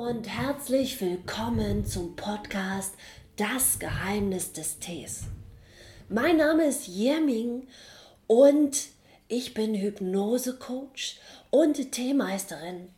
und herzlich willkommen zum Podcast Das Geheimnis des Tees. Mein Name ist Yeming und ich bin Hypnose-Coach und Teemeisterin.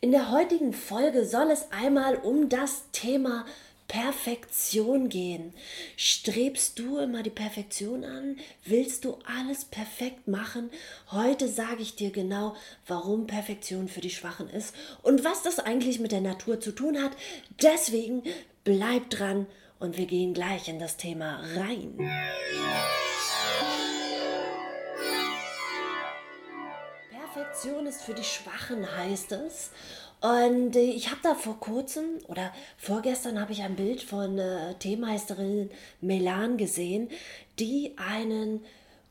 In der heutigen Folge soll es einmal um das Thema Perfektion gehen. Strebst du immer die Perfektion an? Willst du alles perfekt machen? Heute sage ich dir genau, warum Perfektion für die Schwachen ist und was das eigentlich mit der Natur zu tun hat. Deswegen bleib dran und wir gehen gleich in das Thema rein. Perfektion ist für die Schwachen, heißt es. Und äh, ich habe da vor kurzem oder vorgestern habe ich ein Bild von äh, Teemeisterin Melan gesehen, die einen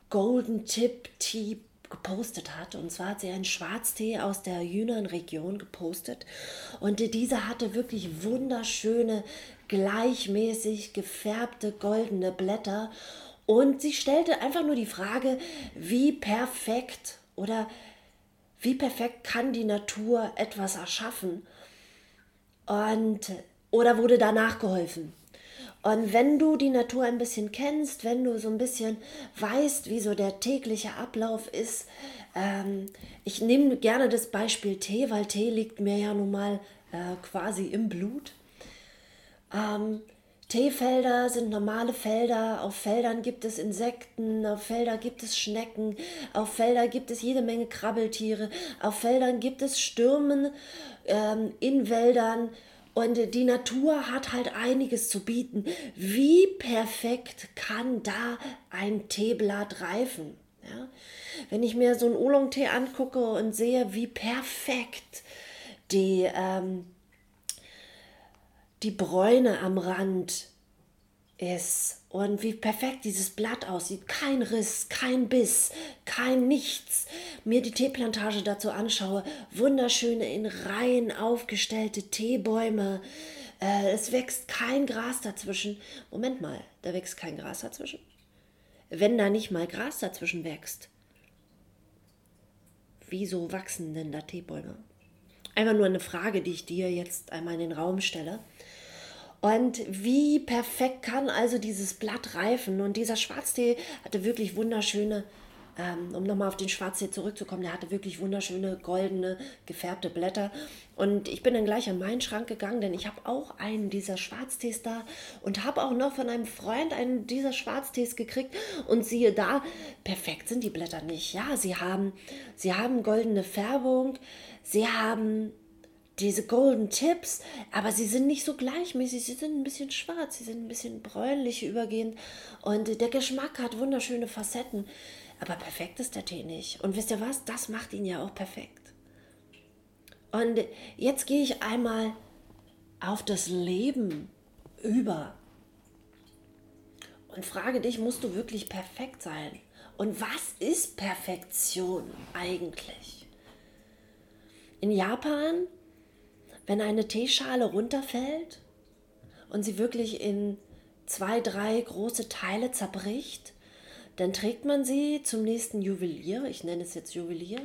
Golden Tip Tea gepostet hat. Und zwar hat sie einen Schwarztee aus der Yunnan-Region gepostet. Und äh, dieser hatte wirklich wunderschöne, gleichmäßig gefärbte goldene Blätter. Und sie stellte einfach nur die Frage, wie perfekt oder wie perfekt kann die Natur etwas erschaffen? Und, oder wurde danach geholfen? Und wenn du die Natur ein bisschen kennst, wenn du so ein bisschen weißt, wie so der tägliche Ablauf ist, ähm, ich nehme gerne das Beispiel Tee, weil Tee liegt mir ja nun mal äh, quasi im Blut. Ähm, Teefelder sind normale Felder, auf Feldern gibt es Insekten, auf Feldern gibt es Schnecken, auf Feldern gibt es jede Menge Krabbeltiere, auf Feldern gibt es Stürmen ähm, in Wäldern und die Natur hat halt einiges zu bieten. Wie perfekt kann da ein Teeblatt reifen? Ja? Wenn ich mir so einen Oolong-Tee angucke und sehe, wie perfekt die ähm, die Bräune am Rand ist und wie perfekt dieses Blatt aussieht. Kein Riss, kein Biss, kein Nichts. Mir die Teeplantage dazu anschaue. Wunderschöne in Reihen aufgestellte Teebäume. Äh, es wächst kein Gras dazwischen. Moment mal, da wächst kein Gras dazwischen? Wenn da nicht mal Gras dazwischen wächst, wieso wachsen denn da Teebäume? Einfach nur eine Frage, die ich dir jetzt einmal in den Raum stelle. Und wie perfekt kann also dieses Blatt reifen? Und dieser Schwarztee hatte wirklich wunderschöne, ähm, um nochmal auf den Schwarztee zurückzukommen, der hatte wirklich wunderschöne, goldene, gefärbte Blätter. Und ich bin dann gleich an meinen Schrank gegangen, denn ich habe auch einen dieser Schwarztees da und habe auch noch von einem Freund einen dieser Schwarztees gekriegt. Und siehe da, perfekt sind die Blätter nicht. Ja, sie haben, sie haben goldene Färbung, sie haben diese Golden Tips, aber sie sind nicht so gleichmäßig, sie sind ein bisschen schwarz, sie sind ein bisschen bräunlich übergehend und der Geschmack hat wunderschöne Facetten, aber perfekt ist der Tee nicht. Und wisst ihr was, das macht ihn ja auch perfekt. Und jetzt gehe ich einmal auf das Leben über und frage dich, musst du wirklich perfekt sein? Und was ist Perfektion eigentlich? In Japan wenn eine Teeschale runterfällt und sie wirklich in zwei, drei große Teile zerbricht, dann trägt man sie zum nächsten Juwelier, ich nenne es jetzt Juwelier,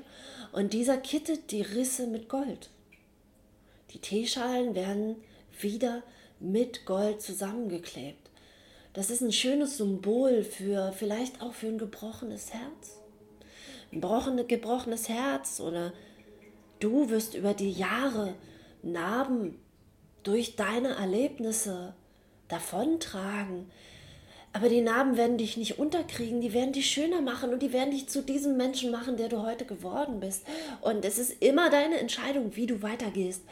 und dieser kittet die Risse mit Gold. Die Teeschalen werden wieder mit Gold zusammengeklebt. Das ist ein schönes Symbol für vielleicht auch für ein gebrochenes Herz. Ein gebrochenes Herz oder du wirst über die Jahre Narben durch deine Erlebnisse davontragen. Aber die Narben werden dich nicht unterkriegen, die werden dich schöner machen und die werden dich zu diesem Menschen machen, der du heute geworden bist. Und es ist immer deine Entscheidung, wie du weitergehst.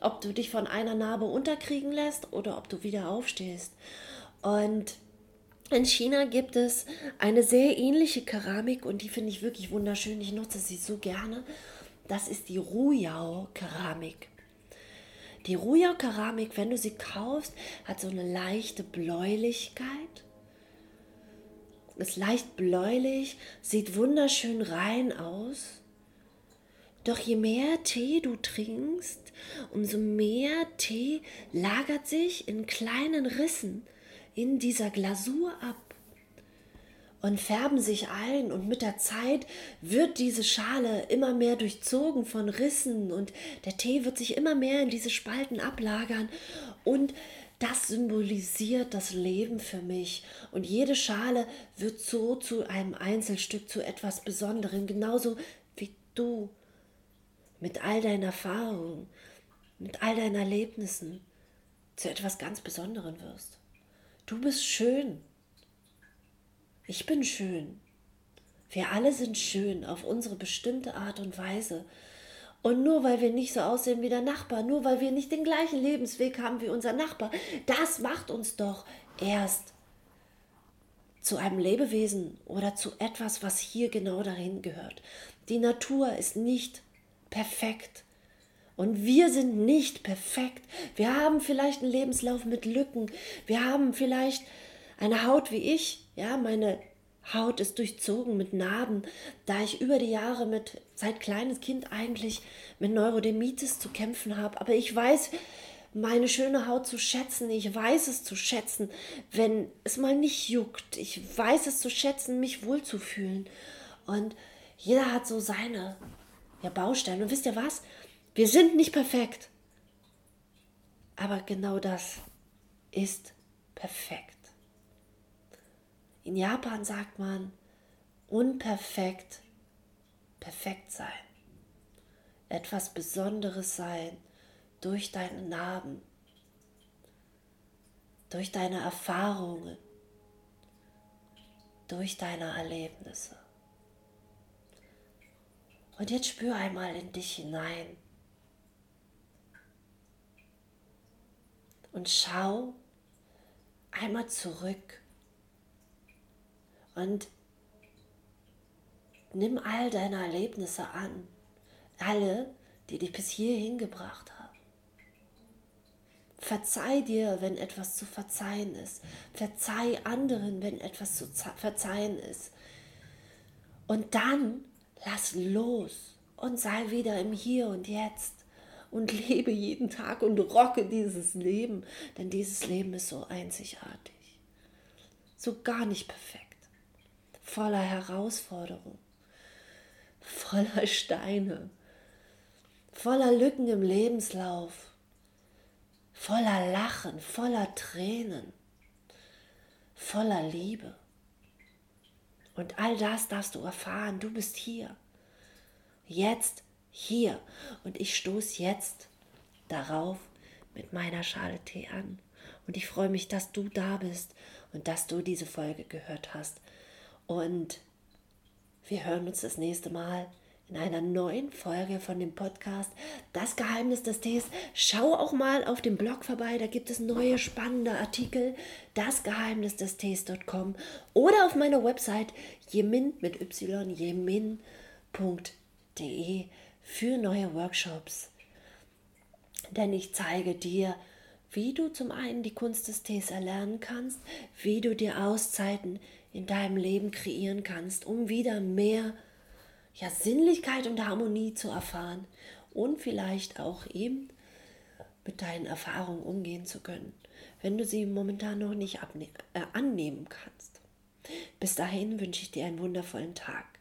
Ob du dich von einer Narbe unterkriegen lässt oder ob du wieder aufstehst. Und in China gibt es eine sehr ähnliche Keramik und die finde ich wirklich wunderschön. Ich nutze sie so gerne. Das ist die Ruyao-Keramik. Die Ruja-Keramik, wenn du sie kaufst, hat so eine leichte Bläulichkeit. Ist leicht bläulich, sieht wunderschön rein aus. Doch je mehr Tee du trinkst, umso mehr Tee lagert sich in kleinen Rissen in dieser Glasur ab. Und färben sich ein und mit der Zeit wird diese Schale immer mehr durchzogen von Rissen und der Tee wird sich immer mehr in diese Spalten ablagern und das symbolisiert das Leben für mich. Und jede Schale wird so zu einem Einzelstück, zu etwas Besonderem, genauso wie du mit all deinen Erfahrungen, mit all deinen Erlebnissen zu etwas ganz Besonderem wirst. Du bist schön. Ich bin schön. Wir alle sind schön auf unsere bestimmte Art und Weise. Und nur weil wir nicht so aussehen wie der Nachbar, nur weil wir nicht den gleichen Lebensweg haben wie unser Nachbar, das macht uns doch erst zu einem Lebewesen oder zu etwas, was hier genau dahin gehört. Die Natur ist nicht perfekt. Und wir sind nicht perfekt. Wir haben vielleicht einen Lebenslauf mit Lücken. Wir haben vielleicht eine Haut wie ich. Ja, meine Haut ist durchzogen mit Narben, da ich über die Jahre mit seit kleines Kind eigentlich mit Neurodermitis zu kämpfen habe. Aber ich weiß meine schöne Haut zu schätzen. Ich weiß es zu schätzen, wenn es mal nicht juckt. Ich weiß es zu schätzen, mich wohlzufühlen. Und jeder hat so seine ja, Bausteine. Und wisst ihr was? Wir sind nicht perfekt. Aber genau das ist perfekt. In Japan sagt man unperfekt, perfekt sein. Etwas Besonderes sein durch deine Narben, durch deine Erfahrungen, durch deine Erlebnisse. Und jetzt spür einmal in dich hinein und schau einmal zurück und nimm all deine Erlebnisse an, alle, die dich bis hierhin gebracht haben. Verzeih dir, wenn etwas zu verzeihen ist. Verzeih anderen, wenn etwas zu verzeihen ist. Und dann lass los und sei wieder im Hier und Jetzt und lebe jeden Tag und rocke dieses Leben, denn dieses Leben ist so einzigartig, so gar nicht perfekt voller Herausforderung, voller Steine, voller Lücken im Lebenslauf, voller Lachen, voller Tränen, voller Liebe. Und all das darfst du erfahren. Du bist hier. Jetzt hier. Und ich stoße jetzt darauf mit meiner Schale Tee an. Und ich freue mich, dass du da bist und dass du diese Folge gehört hast. Und wir hören uns das nächste Mal in einer neuen Folge von dem Podcast Das Geheimnis des Tees. Schau auch mal auf dem Blog vorbei, da gibt es neue spannende Artikel, dasgeheimnisdestees.com oder auf meiner Website jemin mit y jemin.de für neue Workshops. Denn ich zeige dir, wie du zum einen die Kunst des Tees erlernen kannst, wie du dir Auszeiten in deinem Leben kreieren kannst, um wieder mehr ja, Sinnlichkeit und Harmonie zu erfahren und vielleicht auch eben mit deinen Erfahrungen umgehen zu können, wenn du sie momentan noch nicht äh, annehmen kannst. Bis dahin wünsche ich dir einen wundervollen Tag.